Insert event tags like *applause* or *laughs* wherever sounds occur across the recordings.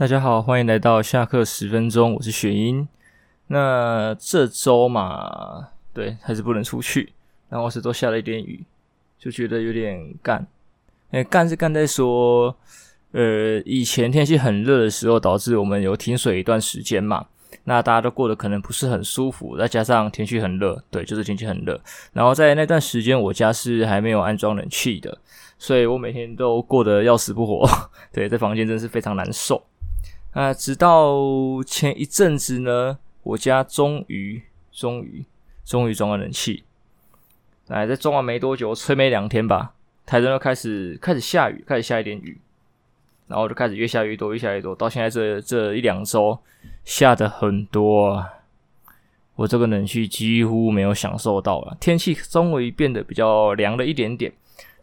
大家好，欢迎来到下课十分钟，我是雪英。那这周嘛，对，还是不能出去，然后是都下了一点雨，就觉得有点干。哎，干是干在说，呃，以前天气很热的时候，导致我们有停水一段时间嘛，那大家都过得可能不是很舒服，再加上天气很热，对，就是天气很热。然后在那段时间，我家是还没有安装冷气的，所以我每天都过得要死不活，*laughs* 对，在房间真是非常难受。啊，直到前一阵子呢，我家终于、终于、终于装了冷气。来，在装完没多久，吹没两天吧，台中就开始开始下雨，开始下一点雨，然后就开始越下越多，越下越多，到现在这这一两周下的很多。我这个冷气几乎没有享受到了，天气终于变得比较凉了一点点，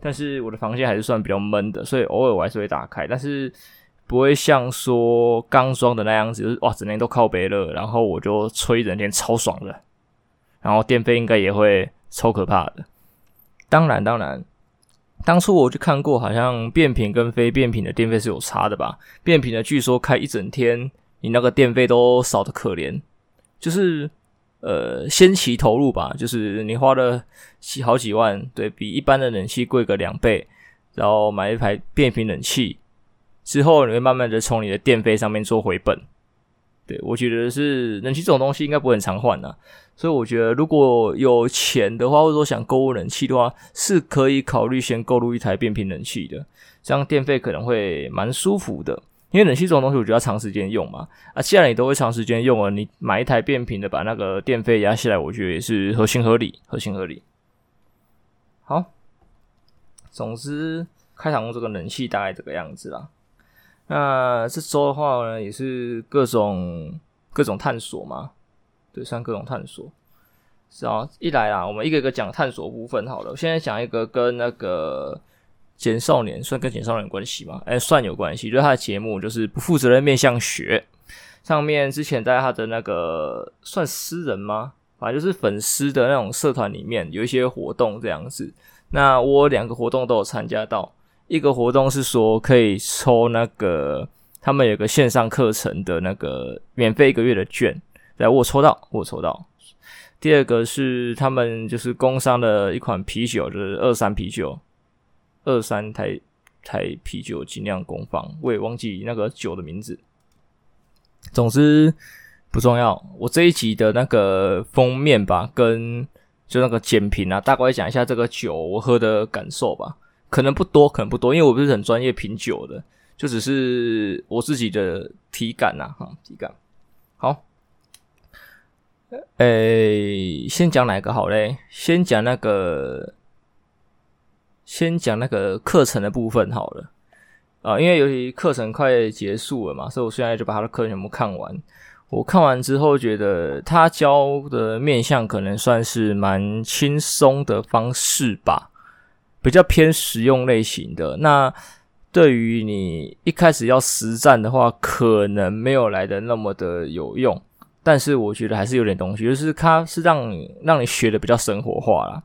但是我的房间还是算比较闷的，所以偶尔我还是会打开，但是。不会像说刚装的那样子，就是哇，整天都靠北热，然后我就吹一整天超爽的，然后电费应该也会超可怕的。当然，当然，当初我就看过，好像变频跟非变频的电费是有差的吧？变频的据说开一整天，你那个电费都少得可怜，就是呃先期投入吧，就是你花了几好几万，对，比一般的冷气贵个两倍，然后买一台变频冷气。之后你会慢慢的从你的电费上面做回本，对，我觉得是冷气这种东西应该不会很常换呐，所以我觉得如果有钱的话，或者说想购入冷气的话，是可以考虑先购入一台变频冷气的，这样电费可能会蛮舒服的。因为冷气这种东西，我觉得要长时间用嘛，啊，既然你都会长时间用了，你买一台变频的，把那个电费压下来，我觉得也是合情合理，合情合理。好，总之开场用这个冷气大概这个样子啦。那这周的话呢，也是各种各种探索嘛，对，算各种探索。是啊，一来啊，我们一个一个讲探索部分好了。我现在讲一个跟那个简少年，算跟简少年有关系吗？哎，算有关系。就是他的节目，就是不负责任面向学。上面之前在他的那个算私人吗？反正就是粉丝的那种社团里面有一些活动这样子。那我两个活动都有参加到。一个活动是说可以抽那个他们有个线上课程的那个免费一个月的券，来我抽到，我抽到。第二个是他们就是工商的一款啤酒，就是二三啤酒，二三台台啤酒精酿工坊，我也忘记那个酒的名字。总之不重要，我这一集的那个封面吧，跟就那个简评啊，大概讲一下这个酒我喝的感受吧。可能不多，可能不多，因为我不是很专业品酒的，就只是我自己的体感呐，哈，体感。好，诶、欸，先讲哪个好嘞？先讲那个，先讲那个课程的部分好了。啊，因为由于课程快结束了嘛，所以我现在就把他的课全部看完。我看完之后，觉得他教的面向可能算是蛮轻松的方式吧。比较偏实用类型的，那对于你一开始要实战的话，可能没有来的那么的有用，但是我觉得还是有点东西，就是它是让你让你学的比较生活化啦。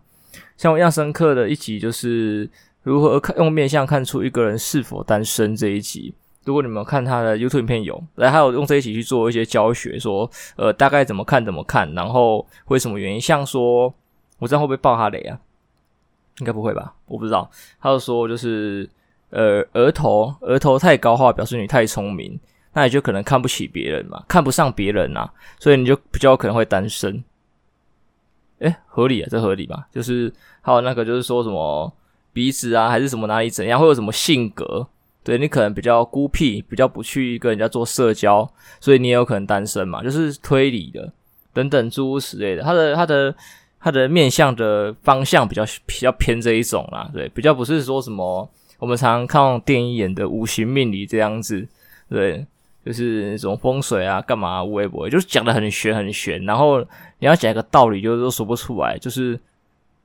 像我印象深刻的一集就是如何看用面相看出一个人是否单身这一集，如果你们看他的 YouTube 影片有，来还有用这一集去做一些教学，说呃大概怎么看怎么看，然后为什么原因，像说我这样会不会爆他雷啊？应该不会吧？我不知道。他就说，就是呃，额头额头太高的话，表示你太聪明，那你就可能看不起别人嘛，看不上别人啊，所以你就比较可能会单身。诶，合理啊，这合理吧？就是还有那个，就是说什么鼻子啊，还是什么哪里怎样，会有什么性格？对，你可能比较孤僻，比较不去跟人家做社交，所以你也有可能单身嘛，就是推理的等等诸如此类的。他的他的。它的面向的方向比较比较偏这一种啦，对，比较不是说什么我们常常看电影演的五行命理这样子，对，就是那种风水啊，干嘛微博，就是讲的很玄很玄，然后你要讲一个道理，就是都说不出来，就是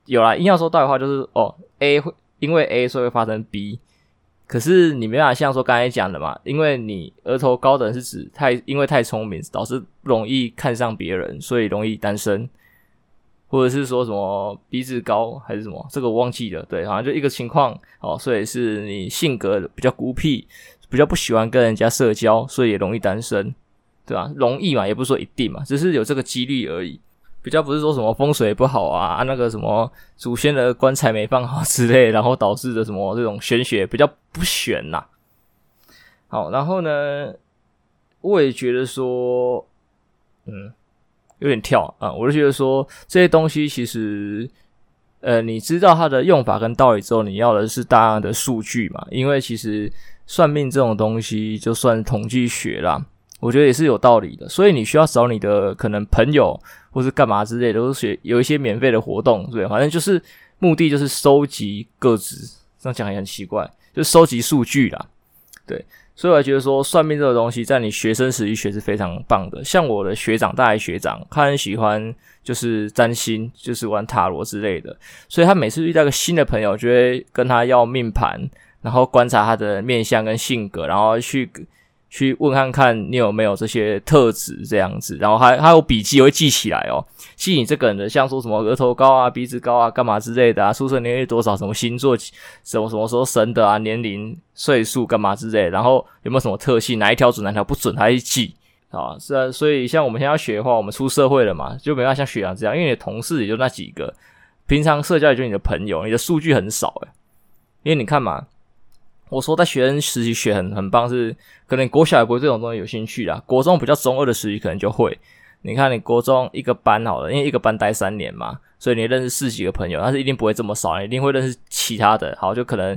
有啦，硬要说道理的话，就是哦，A 会因为 A 所以会发生 B，可是你没办法像说刚才讲的嘛，因为你额头高的是指太因为太聪明，导致容易看上别人，所以容易单身。或者是说什么鼻子高还是什么，这个我忘记了。对，好像就一个情况哦，所以是你性格比较孤僻，比较不喜欢跟人家社交，所以也容易单身，对吧？容易嘛，也不是说一定嘛，只是有这个几率而已。比较不是说什么风水不好啊，啊那个什么祖先的棺材没放好之类，然后导致的什么这种玄学比较不玄呐。好，然后呢，我也觉得说，嗯。有点跳啊！我就觉得说这些东西其实，呃，你知道它的用法跟道理之后，你要的是大量的数据嘛。因为其实算命这种东西，就算统计学啦，我觉得也是有道理的。所以你需要找你的可能朋友或是干嘛之类的，都是学有一些免费的活动，对，反正就是目的就是收集个资，这样讲也很奇怪，就收集数据啦，对。所以我觉得说算命这个东西，在你学生时期学是非常棒的。像我的学长，大学学长，他很喜欢就是占星，就是玩塔罗之类的。所以他每次遇到一个新的朋友，就会跟他要命盘，然后观察他的面相跟性格，然后去。去问看看你有没有这些特质这样子，然后还还有笔记会记起来哦，记你这个人的，像说什么额头高啊、鼻子高啊、干嘛之类的啊，出生年月多少、什么星座、什么什么时候生的啊、年龄、岁数干嘛之类，然后有没有什么特性，哪一条准哪条不准，还记啊？是啊，所以像我们现在要学的话，我们出社会了嘛，就没办法像学长这样，因为你的同事也就那几个，平常社交也就你的朋友，你的数据很少诶，因为你看嘛。我说在学生时期学很很棒，是可能国小也不会这种东西有兴趣啦。国中比较中二的时期可能就会。你看你国中一个班好了，因为一个班待三年嘛，所以你认识四几个朋友，但是一定不会这么少，你一定会认识其他的。好，就可能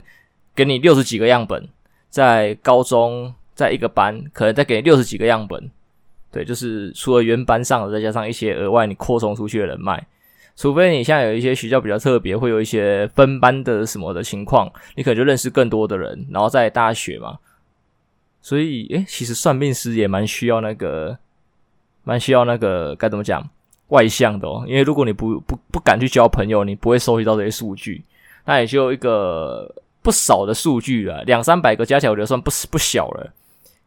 给你六十几个样本，在高中在一个班，可能再给你六十几个样本。对，就是除了原班上的，再加上一些额外你扩充出去的人脉。除非你现在有一些学校比较特别，会有一些分班的什么的情况，你可能就认识更多的人，然后在大学嘛。所以，诶，其实算命师也蛮需要那个，蛮需要那个该怎么讲，外向的哦。因为如果你不不不敢去交朋友，你不会收集到这些数据。那也就一个不少的数据了，两三百个加起来，我觉得算不不小了，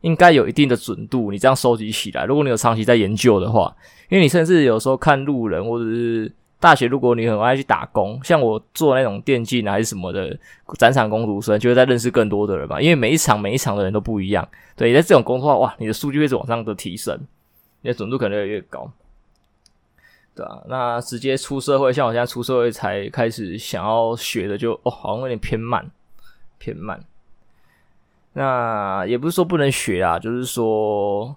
应该有一定的准度。你这样收集起来，如果你有长期在研究的话，因为你甚至有时候看路人或者是。大学，如果你很爱去打工，像我做那种电竞还是什么的展场工读生，就会在认识更多的人吧。因为每一场每一场的人都不一样，对，在这种工作的话，哇，你的数据会是往上的提升，你的准度可能越来越高，对啊，那直接出社会，像我现在出社会才开始想要学的，就哦，好像有点偏慢，偏慢。那也不是说不能学啊，就是说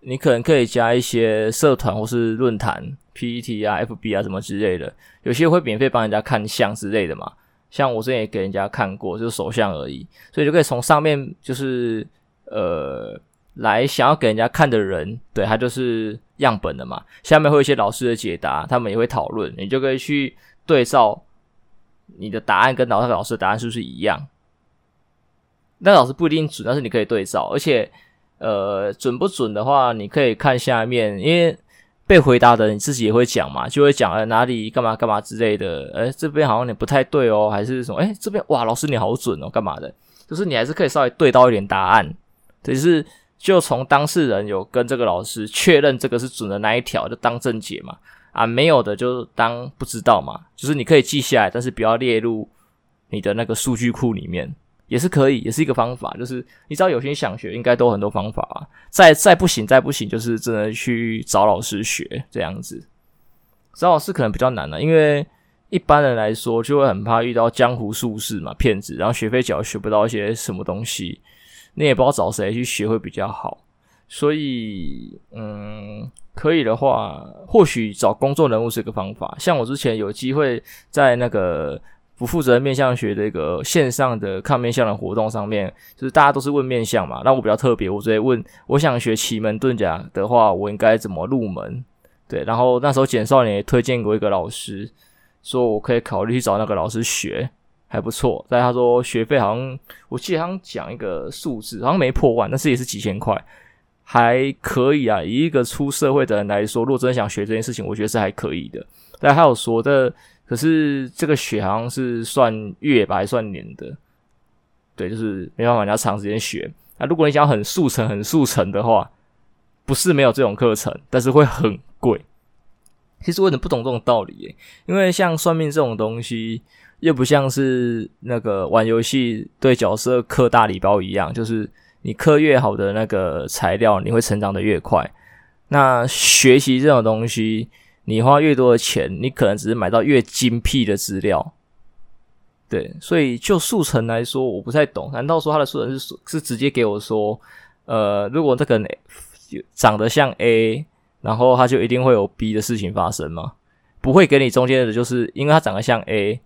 你可能可以加一些社团或是论坛。PTT 啊，FB 啊，什么之类的，有些会免费帮人家看相之类的嘛。像我之前也给人家看过，就是手相而已，所以就可以从上面就是呃来想要给人家看的人，对，他就是样本的嘛。下面会有一些老师的解答，他们也会讨论，你就可以去对照你的答案跟老师老师的答案是不是一样。那老师不一定准，但是你可以对照，而且呃准不准的话，你可以看下面，因为。被回答的你自己也会讲嘛，就会讲呃哪里干嘛干嘛之类的，诶这边好像你不太对哦，还是什么？诶这边哇老师你好准哦，干嘛的？就是你还是可以稍微对到一点答案，只是就从当事人有跟这个老师确认这个是准的那一条，就当正解嘛。啊没有的就当不知道嘛，就是你可以记下来，但是不要列入你的那个数据库里面。也是可以，也是一个方法。就是你只要有心想学，应该都很多方法。再再不行，再不行，就是真的去找老师学这样子。找老师可能比较难了，因为一般人来说就会很怕遇到江湖术士嘛，骗子，然后学费缴学不到一些什么东西，你也不知道找谁去学会比较好。所以，嗯，可以的话，或许找公众人物是一个方法。像我之前有机会在那个。不负责面相学的一个线上的看面相的活动上面，就是大家都是问面相嘛。那我比较特别，我直接问，我想学奇门遁甲的话，我应该怎么入门？对，然后那时候简少年也推荐过一个老师，说我可以考虑去找那个老师学，还不错。但他说学费好像，我记得他讲一个数字，好像没破万，但是也是几千块，还可以啊。以一个出社会的人来说，如果真的想学这件事情，我觉得是还可以的。但还有说的。可是这个学好像是算月吧，还算年的，对，就是没办法，你要长时间学。那如果你想要很速成、很速成的话，不是没有这种课程，但是会很贵。其实我有点不懂这种道理，因为像算命这种东西，又不像是那个玩游戏对角色刻大礼包一样，就是你刻越好的那个材料，你会成长得越快。那学习这种东西，你花越多的钱，你可能只是买到越精辟的资料。对，所以就速成来说，我不太懂。难道说他的速成是是直接给我说，呃，如果这个长得像 A，然后他就一定会有 B 的事情发生吗？不会给你中间的，就是因为他长得像 A，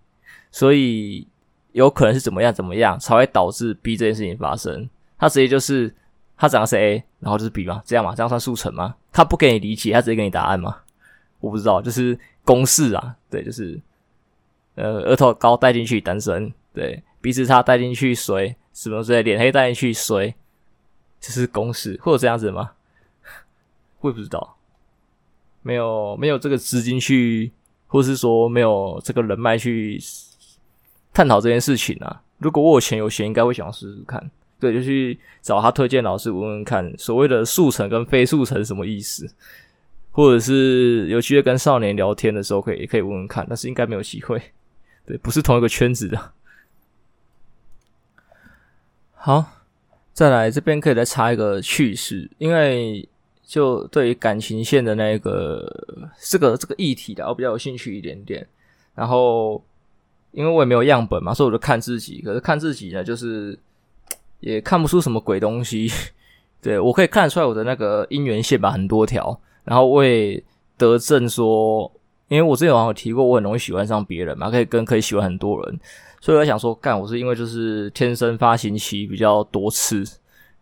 所以有可能是怎么样怎么样才会导致 B 这件事情发生。他直接就是他长得是 A，然后就是 B 嘛，这样嘛，这样算速成吗？他不给你理解，他直接给你答案吗？我不知道，就是公式啊，对，就是呃，额头高带进去单身，对，鼻子差带进去水，什么之类，脸黑带进去水，这是公式，会有这样子吗？*laughs* 我也不知道，没有没有这个资金去，或是说没有这个人脉去探讨这件事情啊。如果我有钱有闲，应该会想要试试看。对，就去找他推荐老师问问看，所谓的速成跟非速成什么意思，或者是有机会跟少年聊天的时候，可以也可以问问看，但是应该没有机会。*laughs* 对，不是同一个圈子的。好，再来这边可以再插一个趣事，因为。就对于感情线的那个这个这个议题的，我比较有兴趣一点点。然后，因为我也没有样本嘛，所以我就看自己。可是看自己呢，就是也看不出什么鬼东西。*laughs* 对，我可以看得出来我的那个姻缘线吧，很多条。然后我也得证说，因为我之前好像有提过，我很容易喜欢上别人嘛，可以跟可以喜欢很多人。所以我想说，干，我是因为就是天生发情期比较多次。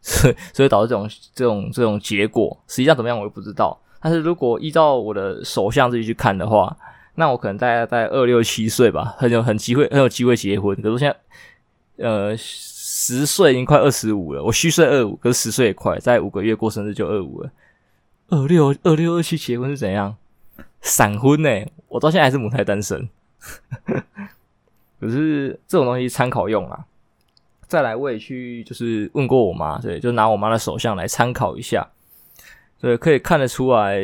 所以，所以导致这种这种这种结果，实际上怎么样我也不知道。但是如果依照我的手相自己去看的话，那我可能大概在二六七岁吧，很有很机会很有机会结婚。可是我现在呃十岁已经快二十五了，我虚岁二五，可是十岁也快，在五个月过生日就二五了。二六二六二七结婚是怎样？闪婚呢、我到现在还是母胎单身。*laughs* 可是这种东西参考用啊。再来，我也去就是问过我妈，对，就拿我妈的手相来参考一下，对，可以看得出来，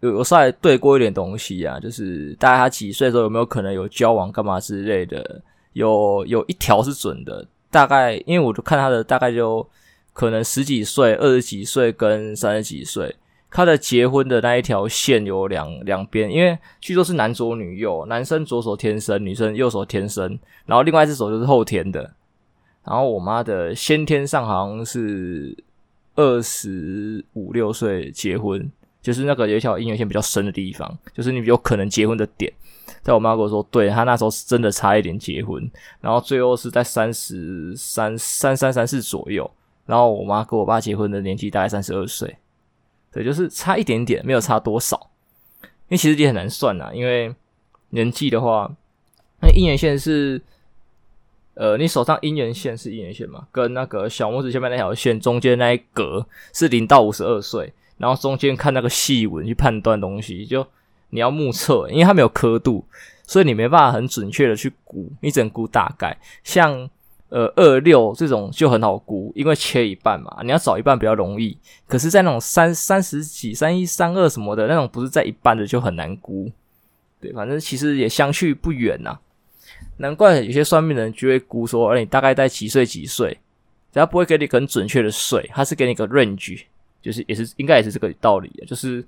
有我稍微对过一点东西啊，就是大概她几岁的时候有没有可能有交往干嘛之类的，有有一条是准的，大概因为我就看她的大概就可能十几岁、二十几岁跟三十几岁，他的结婚的那一条线有两两边，因为据说是男左女右，男生左手天生，女生右手天生，然后另外一只手就是后天的。然后我妈的先天上好像是二十五六岁结婚，就是那个有一条姻缘线比较深的地方，就是你有可能结婚的点。在我妈跟我说，对，她那时候是真的差一点结婚，然后最后是在三十三三三三四左右。然后我妈跟我爸结婚的年纪大概三十二岁，对，就是差一点点，没有差多少。因为其实也很难算呐，因为年纪的话，那姻缘线是。呃，你手上姻缘线是姻缘线嘛？跟那个小拇指下面那条线中间那一格是零到五十二岁，然后中间看那个细纹去判断东西，就你要目测，因为它没有刻度，所以你没办法很准确的去估，你只能估大概。像呃二六这种就很好估，因为切一半嘛，你要找一半比较容易。可是，在那种三三十几、三一、三二什么的那种，不是在一半的就很难估。对，反正其实也相去不远呐。难怪有些算命的人就会估说，哎，你大概在几岁几岁？只要不会给你很准确的岁，他是给你个 range，就是也是应该也是这个道理，就是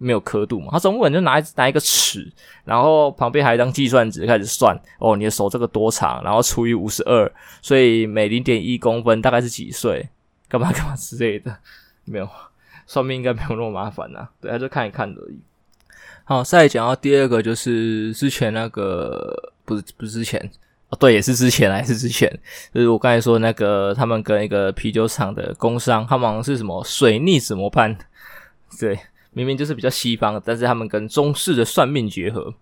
没有刻度嘛。他总不可能就拿拿一个尺，然后旁边还一张计算纸开始算，哦，你的手这个多长，然后除以五十二，所以每零点一公分大概是几岁？干嘛干嘛之类的，没有，算命应该没有那么麻烦呐、啊。对，他就看一看而已。好，再讲到第二个，就是之前那个。不是不是之前哦，对，也是之前还是之前，就是我刚才说那个他们跟一个啤酒厂的工商，他们好像是什么水逆怎么办？对，明明就是比较西方，但是他们跟中式的算命结合，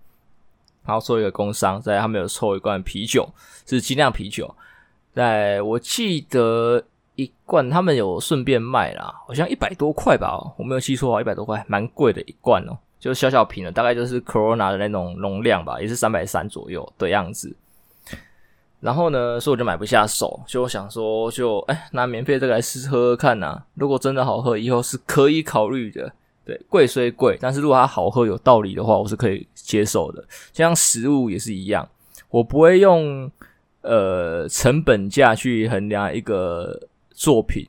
然后做一个工商，在他们有抽一罐啤酒，是精酿啤酒，在我记得一罐他们有顺便卖啦，好像一百多块吧，我没有记错啊，一百多块，蛮贵的一罐哦。就小小瓶的，大概就是 Corona 的那种容量吧，也是三百三左右的样子。然后呢，所以我就买不下手，就我想说就，就、欸、哎拿免费这个来试喝喝看呐、如果真的好喝，以后是可以考虑的。对，贵虽贵，但是如果它好喝有道理的话，我是可以接受的。就像食物也是一样，我不会用呃成本价去衡量一个作品。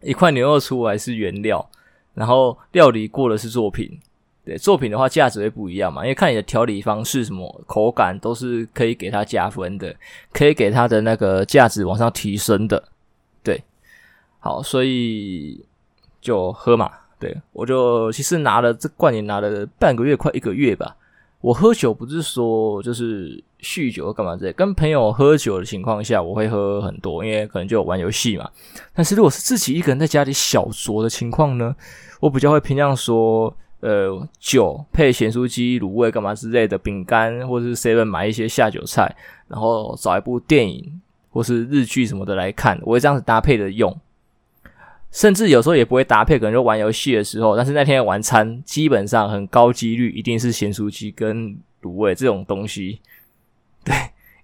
一块牛肉出来是原料，然后料理过的是作品。对，作品的话价值会不一样嘛，因为看你的调理方式、什么口感都是可以给它加分的，可以给它的那个价值往上提升的。对，好，所以就喝嘛。对，我就其实拿了这罐也拿了半个月，快一个月吧。我喝酒不是说就是酗酒干嘛之类，跟朋友喝酒的情况下，我会喝很多，因为可能就玩游戏嘛。但是如果是自己一个人在家里小酌的情况呢，我比较会偏向说，呃，酒配咸酥鸡、卤味干嘛之类的饼干，或者是 seven 买一些下酒菜，然后找一部电影或是日剧什么的来看，我会这样子搭配的用。甚至有时候也不会搭配，可能就玩游戏的时候。但是那天的晚餐基本上很高几率一定是咸酥鸡跟卤味这种东西，*laughs* 对，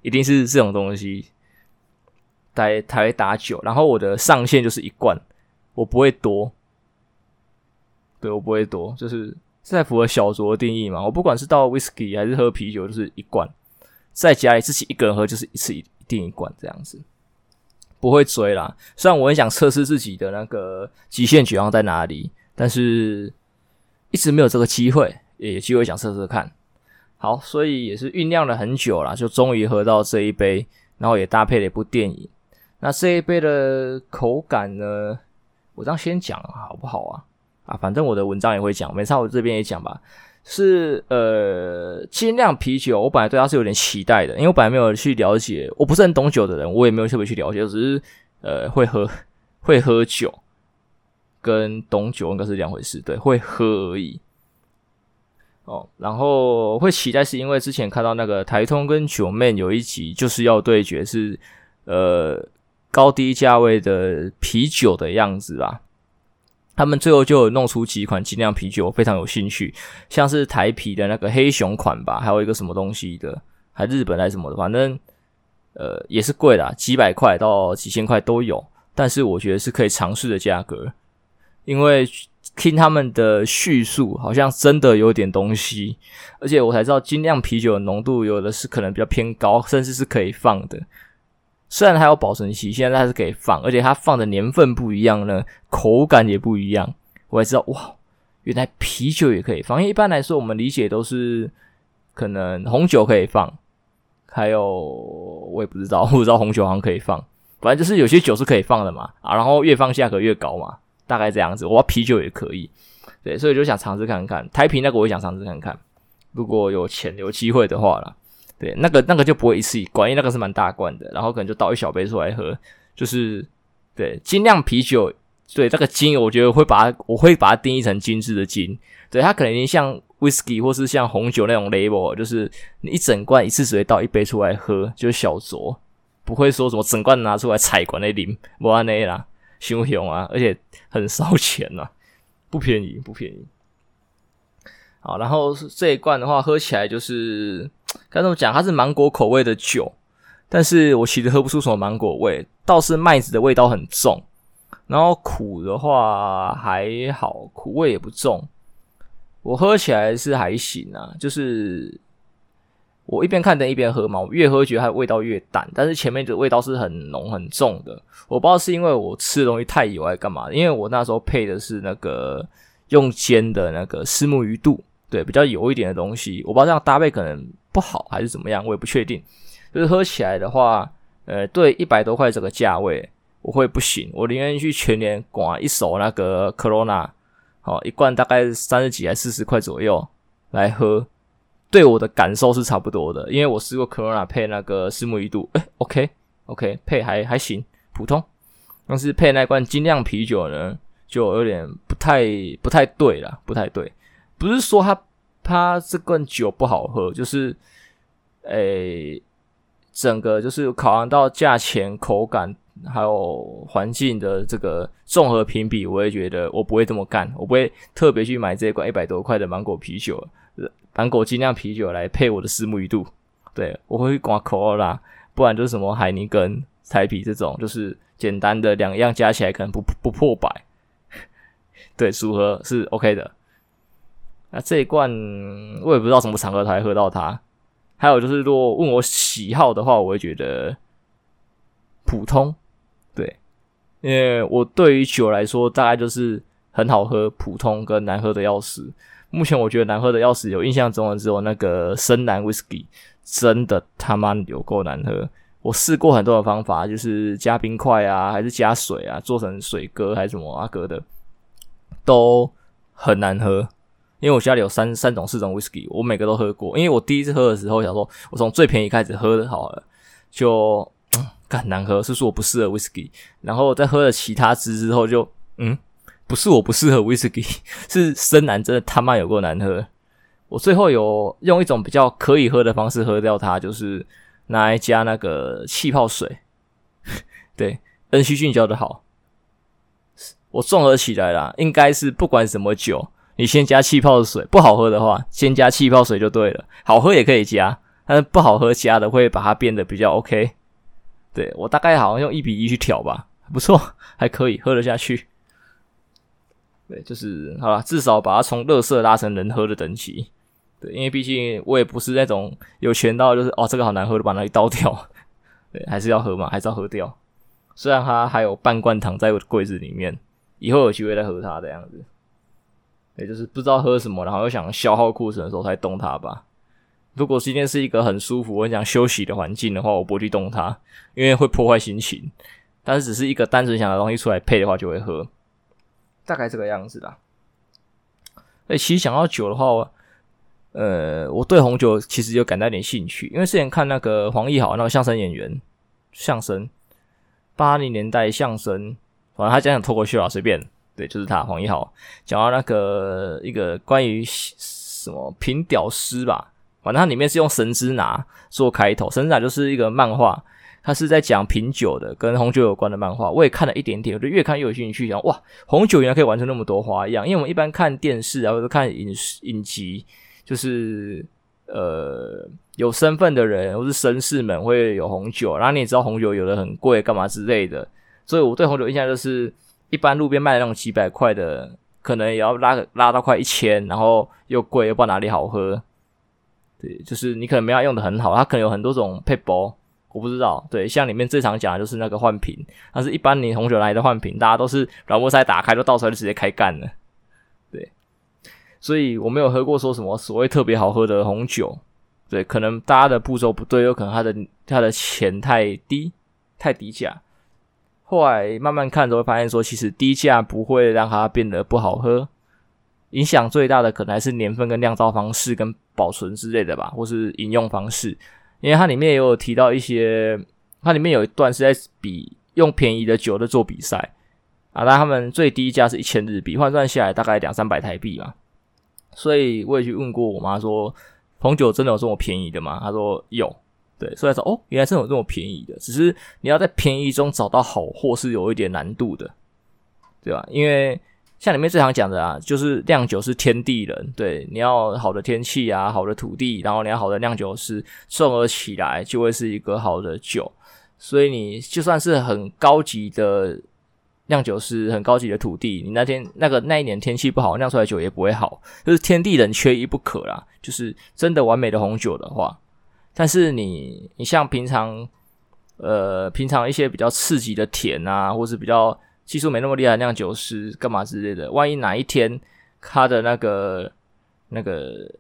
一定是这种东西才才会打酒。然后我的上限就是一罐，我不会多，对，我不会多，就是在符合小酌的定义嘛。我不管是倒 whisky 还是喝啤酒，就是一罐，在家里自己一个人喝就是一次一定一罐这样子。不会追啦，虽然我很想测试自己的那个极限酒量在哪里，但是一直没有这个机会，也有机会想测试看。好，所以也是酝酿了很久啦，就终于喝到这一杯，然后也搭配了一部电影。那这一杯的口感呢，我这样先讲好不好啊？啊，反正我的文章也会讲，没差，我这边也讲吧。是呃，精酿啤酒，我本来对它是有点期待的，因为我本来没有去了解，我不是很懂酒的人，我也没有特别去了解，只是呃会喝会喝酒，跟懂酒应该是两回事，对，会喝而已。哦，然后会期待是因为之前看到那个台通跟九妹有一集就是要对决是呃高低价位的啤酒的样子吧。他们最后就弄出几款精酿啤酒，我非常有兴趣，像是台啤的那个黑熊款吧，还有一个什么东西的，还日本还是什么的，反正呃也是贵啦，几百块到几千块都有，但是我觉得是可以尝试的价格，因为听他们的叙述，好像真的有点东西，而且我才知道精酿啤酒的浓度有的是可能比较偏高，甚至是可以放的。虽然还有保存期，现在它是可以放，而且它放的年份不一样呢，口感也不一样。我才知道哇，原来啤酒也可以放。因为一般来说，我们理解都是可能红酒可以放，还有我也不知道，*laughs* 我不知道红酒好像可以放。反正就是有些酒是可以放的嘛，啊，然后越放价格越高嘛，大概这样子。我啤酒也可以，对，所以就想尝试看看台啤那个，我也想尝试看看，如果有钱有机会的话啦。对，那个那个就不会一次一罐，因为那个是蛮大罐的，然后可能就倒一小杯出来喝，就是对精酿啤酒，对这个精，我觉得会把它，我会把它定义成精致的精，对它可能像 whisky 或是像红酒那种 label，就是你一整罐一次只会倒一杯出来喝，就是小酌，不会说什么整罐拿出来采管那啉，不安内啦，熊熊啊，而且很烧钱呐、啊，不便宜不便宜。好，然后这一罐的话，喝起来就是。*tsk* 该怎么讲？它是芒果口味的酒，但是我其实喝不出什么芒果味，倒是麦子的味道很重。然后苦的话还好，苦味也不重。我喝起来是还行啊，就是我一边看灯一边喝嘛，我越喝觉得它味道越淡，但是前面的味道是很浓很重的。我不知道是因为我吃的东西太油还是干嘛，因为我那时候配的是那个用煎的那个虱目鱼肚，对，比较油一点的东西。我不知道这样搭配可能。不好还是怎么样，我也不确定。就是喝起来的话，呃，对一百多块这个价位，我会不行。我宁愿去全年刮一手那个 Corona，好，一罐大概三十几还四十块左右来喝，对我的感受是差不多的。因为我试过 Corona 配那个虱目鱼肚，诶，OK OK，配还还行，普通。但是配那罐精酿啤酒呢，就有点不太不太对了，不太对。不是说它。它这罐酒不好喝，就是，诶、整个就是考量到价钱、口感还有环境的这个综合评比，我也觉得我不会这么干，我不会特别去买这一罐一百多块的芒果啤酒，芒果精酿啤酒来配我的虱目鱼肚，对，我会刮口啦，不然就是什么海尼根、台啤这种，就是简单的两样加起来可能不不破百，对，*laughs* 组合是 OK 的。那这一罐我也不知道什么场合才喝到它。还有就是，如果问我喜好的话，我会觉得普通。对，因为我对于酒来说，大概就是很好喝、普通跟难喝的要死。目前我觉得难喝的要死，有印象中的只有那个深蓝 whisky，真的他妈有够难喝。我试过很多的方法，就是加冰块啊，还是加水啊，做成水哥还是什么阿哥的，都很难喝。因为我家里有三三种、四种 whisky，我每个都喝过。因为我第一次喝的时候想说，我从最便宜开始喝的好了，就很、难喝，是说我不适合 whisky。然后在喝了其他支之后就，嗯，不是我不适合 whisky，是深蓝真的他妈有够难喝。我最后有用一种比较可以喝的方式喝掉它，就是拿来加那个气泡水。*laughs* 对，恩熙俊教的好，我综合起来啦，应该是不管什么酒。你先加气泡水，不好喝的话，先加气泡水就对了。好喝也可以加，但是不好喝加的会把它变得比较 OK。对，我大概好像用一比一去调吧，不错，还可以喝得下去。对，就是好了，至少把它从乐色拉成能喝的等级。对，因为毕竟我也不是那种有钱到就是哦这个好难喝，的把它一倒掉。*laughs* 对，还是要喝嘛，还是要喝掉。虽然它还有半罐躺在我的柜子里面，以后有机会再喝它的样子。也就是不知道喝什么，然后又想消耗库存的时候才动它吧。如果今天是一个很舒服、我想休息的环境的话，我不会去动它，因为会破坏心情。但是只是一个单纯想的东西出来配的话，就会喝。大概这个样子啦。诶，其实讲到酒的话，呃，我对红酒其实有感到一点兴趣，因为之前看那个黄奕豪那个相声演员，相声八零年代相声，反正他讲讲脱口秀啊，随便。对，就是他黄一豪讲到那个一个关于什么品屌丝吧，反正它里面是用神之拿做开头，神之拿就是一个漫画，它是在讲品酒的，跟红酒有关的漫画。我也看了一点点，我就越看越有兴趣，想哇，红酒原来可以玩成那么多花样。因为我们一般看电视啊，或者看影影集，就是呃有身份的人或是绅士们会有红酒，然后你也知道红酒有的很贵，干嘛之类的，所以我对红酒印象就是。一般路边卖的那种几百块的，可能也要拉个拉到快一千，然后又贵，又不知道哪里好喝。对，就是你可能没法用的很好，它可能有很多种配包，我不知道。对，像里面最常讲的就是那个换瓶，但是一般你红酒来的换瓶，大家都是软木塞打开，就倒出来就直接开干了。对，所以我没有喝过说什么所谓特别好喝的红酒。对，可能大家的步骤不对，有可能它的它的钱太低，太低价。后来慢慢看，都会发现说，其实低价不会让它变得不好喝，影响最大的可能还是年份跟酿造方式跟保存之类的吧，或是饮用方式。因为它里面也有提到一些，它里面有一段是在比用便宜的酒的做比赛啊，那他们最低价是一千日币，换算下来大概两三百台币嘛。所以我也去问过我妈说，红酒真的有这么便宜的吗？她说有。对，所以说哦，原来真有这么便宜的，只是你要在便宜中找到好货是有一点难度的，对吧？因为像里面最常讲的啊，就是酿酒是天地人，对，你要好的天气啊，好的土地，然后你要好的酿酒师，综合起来就会是一个好的酒。所以你就算是很高级的酿酒师，很高级的土地，你那天那个那一年天气不好，酿出来酒也不会好，就是天地人缺一不可啦。就是真的完美的红酒的话。但是你，你像平常，呃，平常一些比较刺激的甜啊，或是比较技术没那么厉害的酿酒师干嘛之类的，万一哪一天他的那个那个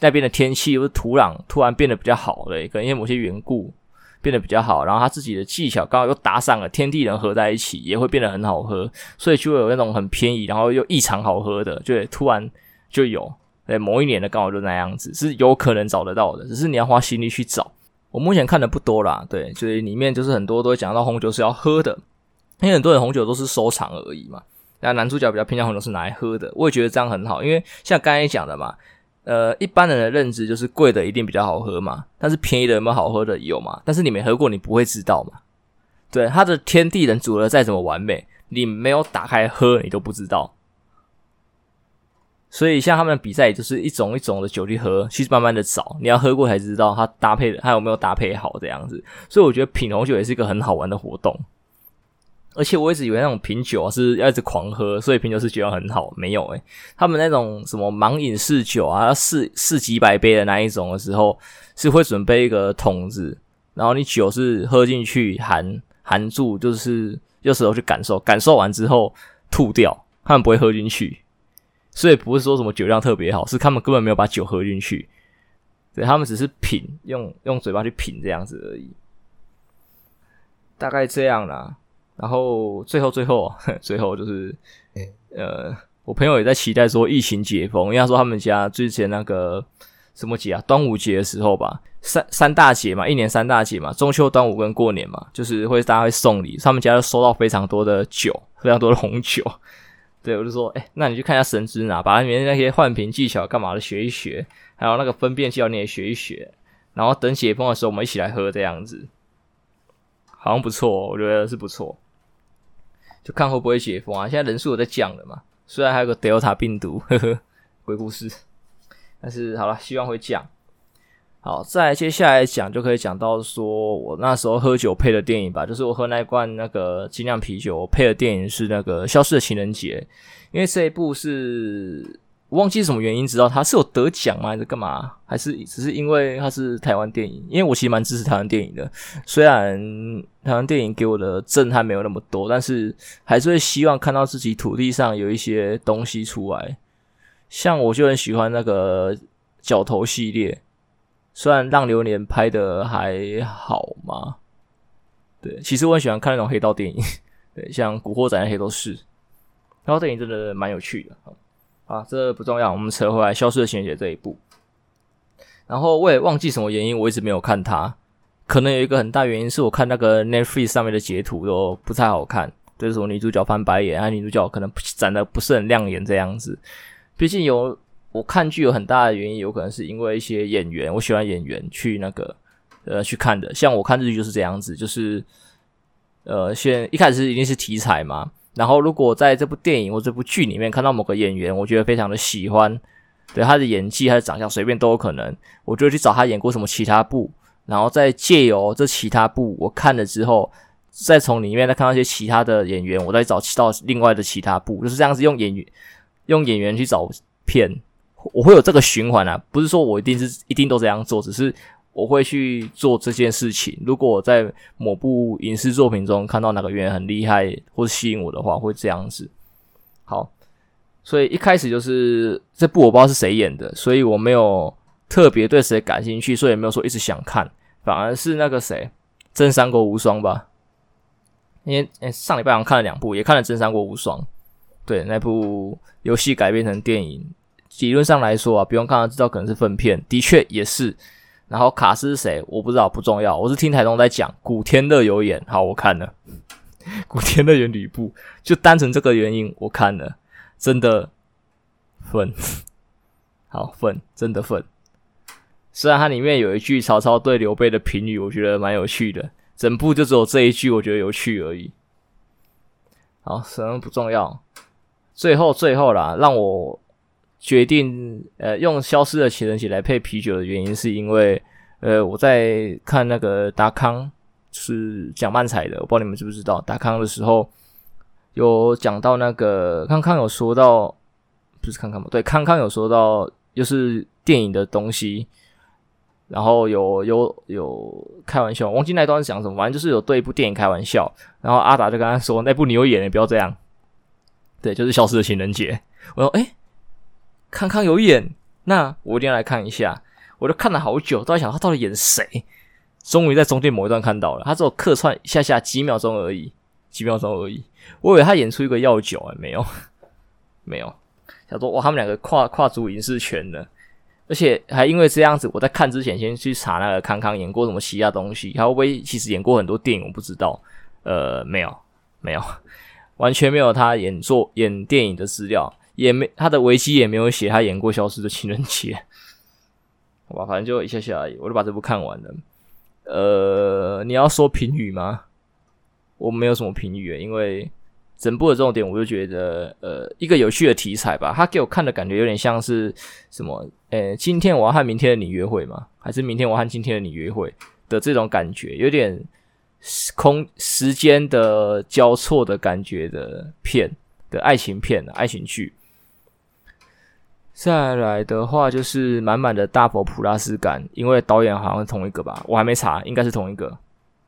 那边的天气或是土壤突然变得比较好了，可能因为某些缘故变得比较好，然后他自己的技巧刚好又打上了，天地人合在一起也会变得很好喝，所以就会有那种很便宜然后又异常好喝的，就突然就有。对，某一年的刚好就那样子，是有可能找得到的，只是你要花心力去找。我目前看的不多啦，对，所以里面就是很多都会讲到红酒是要喝的，因为很多人红酒都是收藏而已嘛。那男主角比较偏向红酒是拿来喝的，我也觉得这样很好，因为像刚才讲的嘛，呃，一般人的认知就是贵的一定比较好喝嘛，但是便宜的有没有好喝的有嘛？但是你没喝过，你不会知道嘛。对，它的天地人组合再怎么完美，你没有打开喝，你都不知道。所以像他们的比赛，就是一种一种的酒去喝，其实慢慢的找，你要喝过才知道它搭配的，它有没有搭配好这样子。所以我觉得品红酒也是一个很好玩的活动。而且我一直以为那种品酒是要一直狂喝，所以品酒师酒量很好。没有诶、他们那种什么盲饮试酒啊，试试几百杯的那一种的时候，是会准备一个桶子，然后你酒是喝进去含含住，就是有时候去感受，感受完之后吐掉，他们不会喝进去。所以不是说什么酒量特别好，是他们根本没有把酒喝进去，对，他们只是品，用用嘴巴去品这样子而已，大概这样啦。然后最后最后 *laughs* 最后就是，呃，我朋友也在期待说疫情解封，因为他说他们家之前那个什么节啊，端午节的时候吧，三三大节嘛，一年三大节嘛，中秋、端午跟过年嘛，就是会大家会送礼，他们家就收到非常多的酒，非常多的红酒。对，我就说，哎，那你去看一下神之拿，把里面那些换屏技巧干嘛的学一学，还有那个分辨技巧你也学一学，然后等解封的时候我们一起来喝这样子，好像不错，我觉得是不错。就看会不会解封啊！现在人数有在降了嘛，虽然还有个 Delta 病毒，呵呵，鬼故事。但是好了，希望会降。好，再接下来讲就可以讲到说我那时候喝酒配的电影吧，就是我喝那一罐那个精酿啤酒，配的电影是那个《消失的情人节》，因为这一部是。忘记什么原因，知道他是有得奖吗？还是干嘛？还是只是因为他是台湾电影？因为我其实蛮支持台湾电影的，虽然台湾电影给我的震撼没有那么多，但是还是会希望看到自己土地上有一些东西出来。像我就很喜欢那个角头系列，虽然浪流年拍的还好嘛，对，其实我很喜欢看那种黑道电影，*laughs* 对，像古惑仔那些都是，黑道电影真的蛮有趣的。啊，这不重要，我们扯回来《消失的情人节》这一部。然后我也忘记什么原因，我一直没有看它。可能有一个很大原因是我看那个 Netflix 上面的截图都不太好看，就是说女主角翻白眼，啊，女主角可能长得不是很亮眼这样子。毕竟有我看剧有很大的原因，有可能是因为一些演员，我喜欢演员去那个呃去看的。像我看日剧就是这样子，就是呃先一开始一定是题材嘛。然后，如果在这部电影或这部剧里面看到某个演员，我觉得非常的喜欢，对他的演技、他的长相，随便都有可能，我就会去找他演过什么其他部，然后再借由这其他部我看了之后，再从里面再看到一些其他的演员，我再找到另外的其他部，就是这样子用演员用演员去找片，我会有这个循环啊，不是说我一定是一定都这样做，只是。我会去做这件事情。如果我在某部影视作品中看到哪个演员很厉害或者吸引我的话，会这样子。好，所以一开始就是这部我不知道是谁演的，所以我没有特别对谁感兴趣，所以也没有说一直想看。反而是那个谁，《真三国无双》吧，因为上礼拜好像看了两部，也看了《真三国无双》。对，那部游戏改编成电影，理论上来说啊，不用看到知道可能是粪片，的确也是。然后卡斯是谁？我不知道，不重要。我是听台东在讲，古天乐有演，好，我看了。*laughs* 古天乐演吕布，就单纯这个原因，我看了，真的粪，*laughs* 好粪，真的粪。虽然它里面有一句曹操对刘备的评语，我觉得蛮有趣的，整部就只有这一句我觉得有趣而已。好，什么不重要。最后，最后啦，让我。决定呃用《消失的情人节》来配啤酒的原因，是因为呃我在看那个达康是讲漫才的，我不知道你们知不知道达康的时候有讲到那个康康有说到不是康康吗？对，康康有说到又是电影的东西，然后有有有开玩笑，忘记那段是讲什么，反正就是有对一部电影开玩笑，然后阿达就跟他说那部你有演，你不要这样，对，就是《消失的情人节》，我说诶？康康有演，那我一定要来看一下。我就看了好久，都在想他到底演谁。终于在中间某一段看到了，他只有客串一下下几秒钟而已，几秒钟而已。我以为他演出一个药酒，哎，没有，*laughs* 没有。想说哇，他们两个跨跨足影视圈的，而且还因为这样子，我在看之前先去查那个康康演过什么其他东西，他会不会其实演过很多电影，我不知道。呃，没有，没有，完全没有他演作演电影的资料。也没他的维基也没有写他演过《消失的情人节》，*laughs* 好吧，反正就一下下而已，我就把这部看完了。呃，你要说评语吗？我没有什么评语，因为整部的重点我就觉得，呃，一个有趣的题材吧。他给我看的感觉有点像是什么？呃，今天我要和明天的你约会吗？还是明天我和今天的你约会的这种感觉？有点空时间的交错的感觉的片的爱情片、爱情剧。再来的话就是满满的大佛普拉斯感，因为导演好像是同一个吧，我还没查，应该是同一个，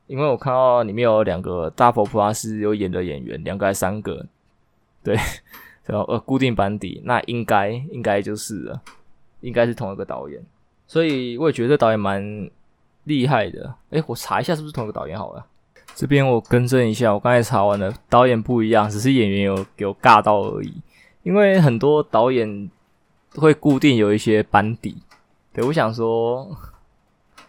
因为我看到里面有两个大佛普拉斯有演的演员，两个还是三个，对，*laughs* 然后呃固定班底，那应该应该就是了，应该是同一个导演，所以我也觉得这导演蛮厉害的。诶，我查一下是不是同一个导演好了，这边我更正一下，我刚才查完了，导演不一样，只是演员有有尬到而已，因为很多导演。会固定有一些班底，对，我想说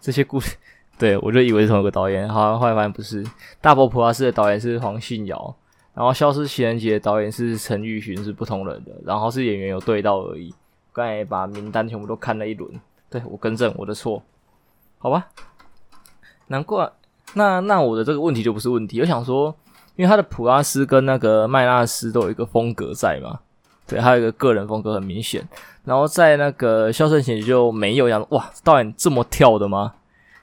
这些故事，对，我就以为是同一个导演，好像后来发现不是。大佛普拉斯的导演是黄信尧，然后消失情人节的导演是陈玉勋，是不同人的，然后是演员有对到而已。刚才把名单全部都看了一轮，对，我更正我的错，好吧？难怪，那那我的这个问题就不是问题。我想说，因为他的普拉斯跟那个麦纳斯都有一个风格在嘛。对，还有一个个人风格很明显，然后在那个《肖申克就没有一样，哇，导演这么跳的吗？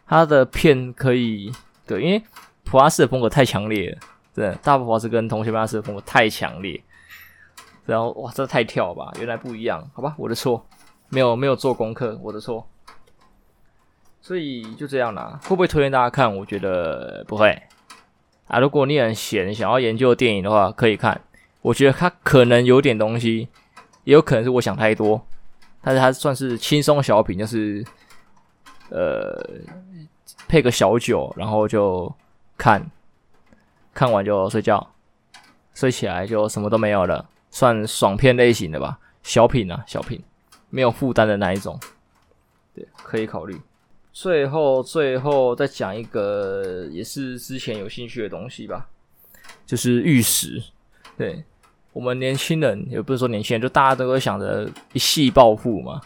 他的片可以，对，因为普拉斯的风格太强烈了，对，大佛普拉斯跟同学麦纳斯的风格太强烈，然后哇，这太跳吧，原来不一样，好吧，我的错，没有没有做功课，我的错，所以就这样啦，会不会推荐大家看？我觉得不会啊，如果你很闲，想要研究电影的话，可以看。我觉得他可能有点东西，也有可能是我想太多，但是他算是轻松小品，就是呃配个小酒，然后就看，看完就睡觉，睡起来就什么都没有了，算爽片类型的吧，小品啊，小品，没有负担的那一种，对，可以考虑。最后，最后再讲一个也是之前有兴趣的东西吧，就是玉石，对。我们年轻人也不是说年轻人，就大家都会想着一夕暴富嘛。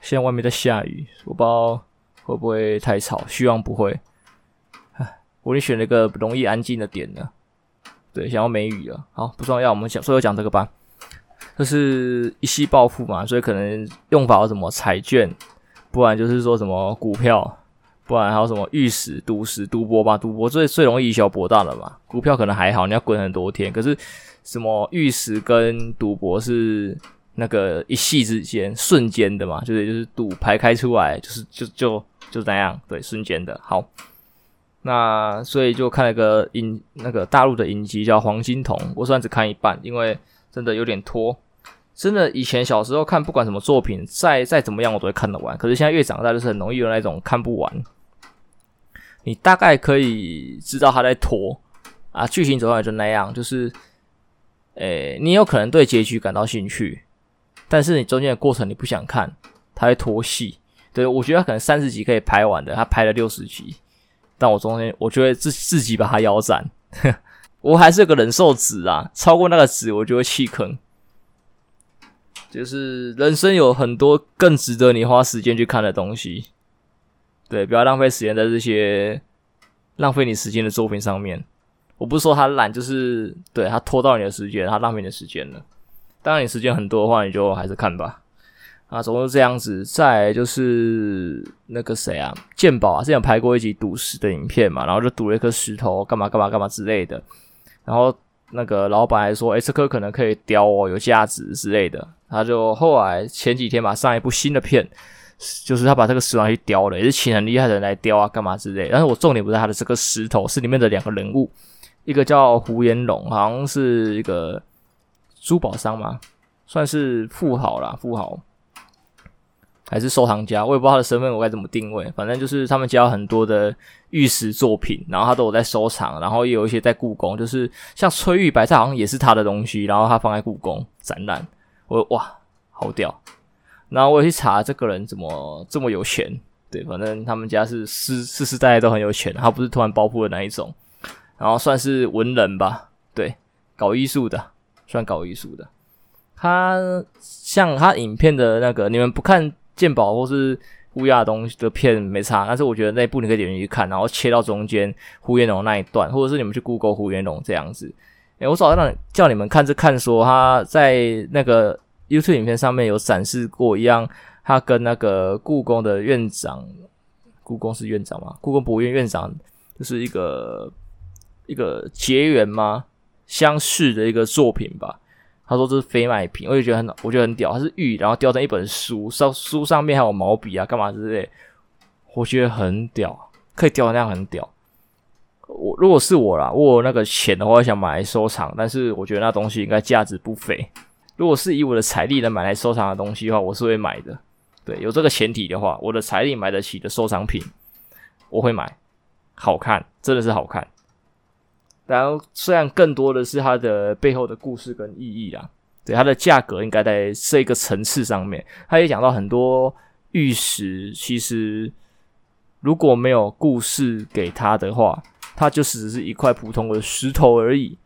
现在外面在下雨，我不知道会不会太吵，希望不会。唉，我已经选了一个容易安静的点了。对，想要没雨了。好，不重要，我们讲，所以讲这个吧。就是一夕暴富嘛，所以可能用法有什么彩券，不然就是说什么股票，不然还有什么玉石、赌石、赌博吧。赌博最最容易以小博大了嘛。股票可能还好，你要滚很多天，可是。什么玉石跟赌博是那个一夕之间瞬间的嘛？就是就是赌牌开出来，就是就就就那样，对，瞬间的。好，那所以就看了个影，那个大陆的影集叫《黄金瞳》，我虽然只看一半，因为真的有点拖。真的以前小时候看，不管什么作品，再再怎么样，我都会看得完。可是现在越长大，就是很容易有那种看不完。你大概可以知道他在拖啊，剧情走上来就那样，就是。诶、你有可能对结局感到兴趣，但是你中间的过程你不想看，他会拖戏。对，我觉得他可能三十集可以拍完的，他拍了六十集，但我中间我觉得自自己把他腰斩，*laughs* 我还是个忍受值啊，超过那个值我就会弃坑。就是人生有很多更值得你花时间去看的东西，对，不要浪费时间在这些浪费你时间的作品上面。我不是说他懒，就是对他拖到你的时间，他浪费你的时间了。当然，你时间很多的话，你就还是看吧。啊，总是这样子。再就是那个谁啊，健宝啊，之前有拍过一集赌石的影片嘛，然后就赌了一颗石头，干嘛干嘛干嘛之类的。然后那个老板还说，诶，这颗可能可以雕哦，有价值之类的。他就后来前几天吧，上一部新的片，就是他把这个石头去雕了，也是请很厉害的人来雕啊，干嘛之类的。但是我重点不是他的这个石头，是里面的两个人物。一个叫胡延龙，好像是一个珠宝商嘛，算是富豪啦，富豪还是收藏家，我也不知道他的身份我该怎么定位。反正就是他们家有很多的玉石作品，然后他都有在收藏，然后也有一些在故宫，就是像翠玉白菜好像也是他的东西，然后他放在故宫展览。我哇，好屌！然后我也去查这个人怎么这么有钱，对，反正他们家是世世世代代都很有钱，他不是突然暴富的那一种。然后算是文人吧，对，搞艺术的，算搞艺术的。他像他影片的那个，你们不看鉴宝或是乌鸦的东西的片没差，但是我觉得那部你可以点进去看，然后切到中间胡延龙那一段，或者是你们去 Google 胡延龙这样子。诶，我早上叫你们看，是看说他在那个 YouTube 影片上面有展示过一样，他跟那个故宫的院长，故宫是院长吗？故宫博物院院长。就是一个一个结缘吗？相似的一个作品吧。他说这是非卖品，我就觉得很，我觉得很屌。它是玉，然后雕成一本书，上书上面还有毛笔啊，干嘛之类，我觉得很屌，可以雕成那样很屌。我如果是我啦，我有那个钱的话，我想买来收藏，但是我觉得那东西应该价值不菲。如果是以我的财力能买来收藏的东西的话，我是会买的。对，有这个前提的话，我的财力买得起的收藏品，我会买。好看，真的是好看。然后，虽然更多的是它的背后的故事跟意义啦，对，它的价格应该在这个层次上面。他也讲到很多玉石，其实如果没有故事给他的话，它就只是一块普通的石头而已。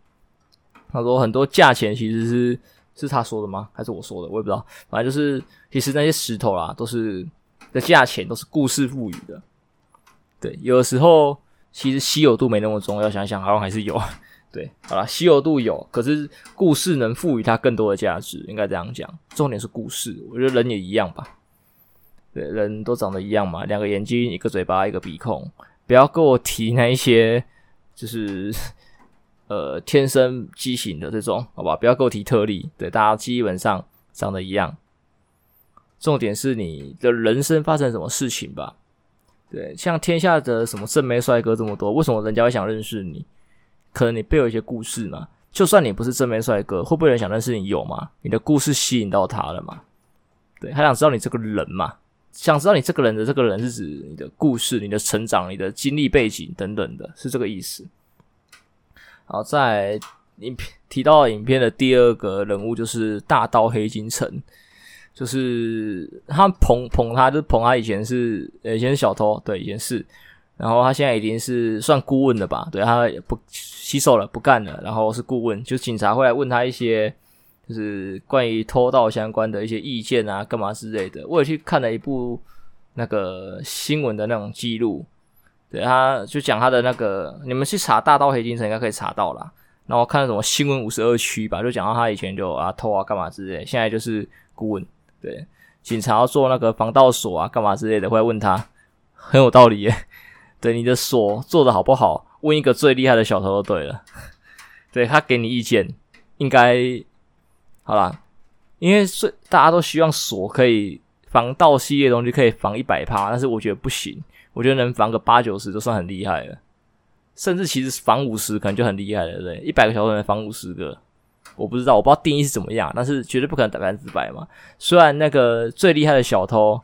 他说很多价钱其实是是他说的吗？还是我说的？我也不知道。反正就是，其实那些石头啦，都是的价钱都是故事赋予的。对，有的时候。其实稀有度没那么重要，想想好像还是有。*laughs* 对，好啦，稀有度有，可是故事能赋予它更多的价值，应该这样讲。重点是故事，我觉得人也一样吧。对，人都长得一样嘛，两个眼睛，一个嘴巴，一个鼻孔。不要跟我提那一些，就是 *laughs* 呃天生畸形的这种，好吧？不要跟我提特例。对，大家基本上长得一样。重点是你的人生发生什么事情吧。对，像天下的什么正妹帅哥这么多，为什么人家会想认识你？可能你背有一些故事嘛。就算你不是正妹帅哥，会不会有人想认识你？有吗？你的故事吸引到他了吗？对，他想知道你这个人嘛？想知道你这个人的这个人是指你的故事、你的成长、你的经历背景等等的，是这个意思。好，在影片提到影片的第二个人物就是大盗黑金城。就是他捧捧他，就捧他以前是以前是小偷，对，以前是，然后他现在已经是算顾问了吧？对，他不洗手了，不干了，然后是顾问，就警察会来问他一些，就是关于偷盗相关的一些意见啊，干嘛之类的。我也去看了一部那个新闻的那种记录，对，他就讲他的那个，你们去查大盗黑金城应该可以查到啦。然后看什么新闻五十二区吧，就讲到他以前就啊偷啊干嘛之类，现在就是顾问。对，警察要做那个防盗锁啊，干嘛之类的，会问他，很有道理耶。*laughs* 对，你的锁做的好不好？问一个最厉害的小偷就对了。*laughs* 对，他给你意见，应该好啦，因为最大家都希望锁可以防盗系列东西可以防一百趴，但是我觉得不行，我觉得能防个八九十就算很厉害了，甚至其实防五十可能就很厉害了，对不对？一百个小偷能防五十个。我不知道，我不知道定义是怎么样，但是绝对不可能百分之百嘛。虽然那个最厉害的小偷，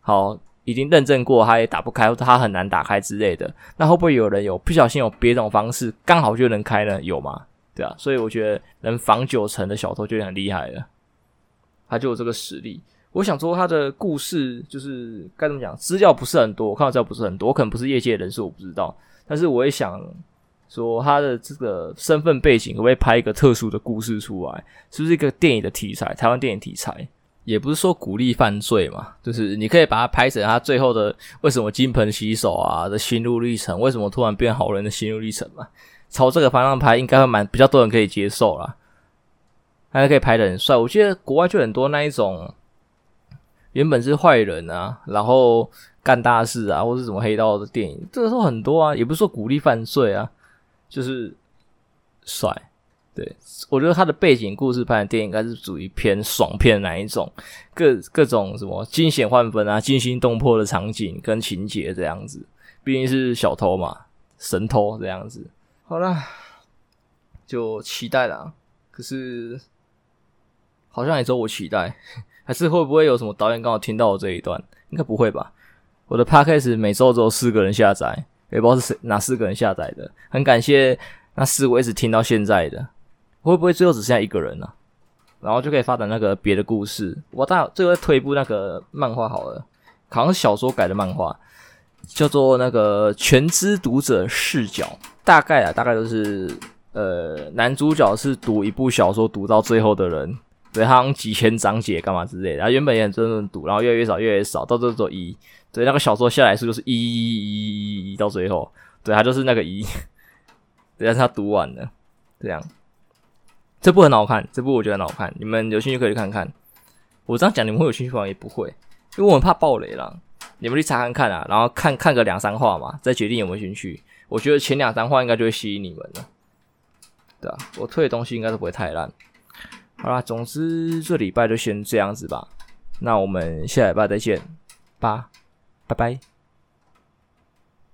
好已经认证过，他也打不开，他很难打开之类的，那会不会有人有不小心有别种方式，刚好就能开呢？有吗？对啊，所以我觉得能防九成的小偷就很厉害了，他就有这个实力。我想说他的故事就是该怎么讲，资料不是很多，我看到资料不是很多，可能不是业界人士，我不知道，但是我也想。说他的这个身份背景，可不可以拍一个特殊的故事出来？是不是一个电影的题材？台湾电影题材，也不是说鼓励犯罪嘛，就是你可以把它拍成他最后的为什么金盆洗手啊的心路历程，为什么突然变好人的心路历程嘛？朝这个方向拍，应该会蛮比较多人可以接受啦。还可以拍得很帅。我记得国外就很多那一种，原本是坏人啊，然后干大事啊，或是什么黑道的电影，这个时候很多啊，也不是说鼓励犯罪啊。就是帅，对，我觉得他的背景故事拍的电影应该是属于偏爽片的哪一种，各各种什么惊险万分啊、惊心动魄的场景跟情节这样子。毕竟是小偷嘛，神偷这样子。好啦，就期待啦。可是好像也只有我期待，*laughs* 还是会不会有什么导演刚好听到我这一段？应该不会吧？我的 Podcast 每周只有四个人下载。也不知道是哪四个人下载的，很感谢那四个一直听到现在的，会不会最后只剩下一个人呢、然后就可以发展那个别的故事。我大最后再推一部那个漫画好了，好像是小说改的漫画，叫做那个《全知读者视角》。大概啊，大概都是呃，男主角是读一部小说读到最后的人，对，他好像几千章节干嘛之类的。然后原本也很认真读，然后越来越少，越来越少，到最后一。对，那个小说下来数就是一一一一一到最后，对，他就是那个一，*laughs* 对，但是他读完了，这样，这部很好看，这部我觉得很好看，你们有兴趣可以去看看。我这样讲你们会有兴趣吗？也不会，因为我很怕爆雷啦。你们去查看看啊，然后看看个两三话嘛，再决定有没有兴趣。我觉得前两三话应该就会吸引你们了。对啊，我推的东西应该都不会太烂。好啦，总之这礼拜就先这样子吧。那我们下礼拜再见吧，拜拜。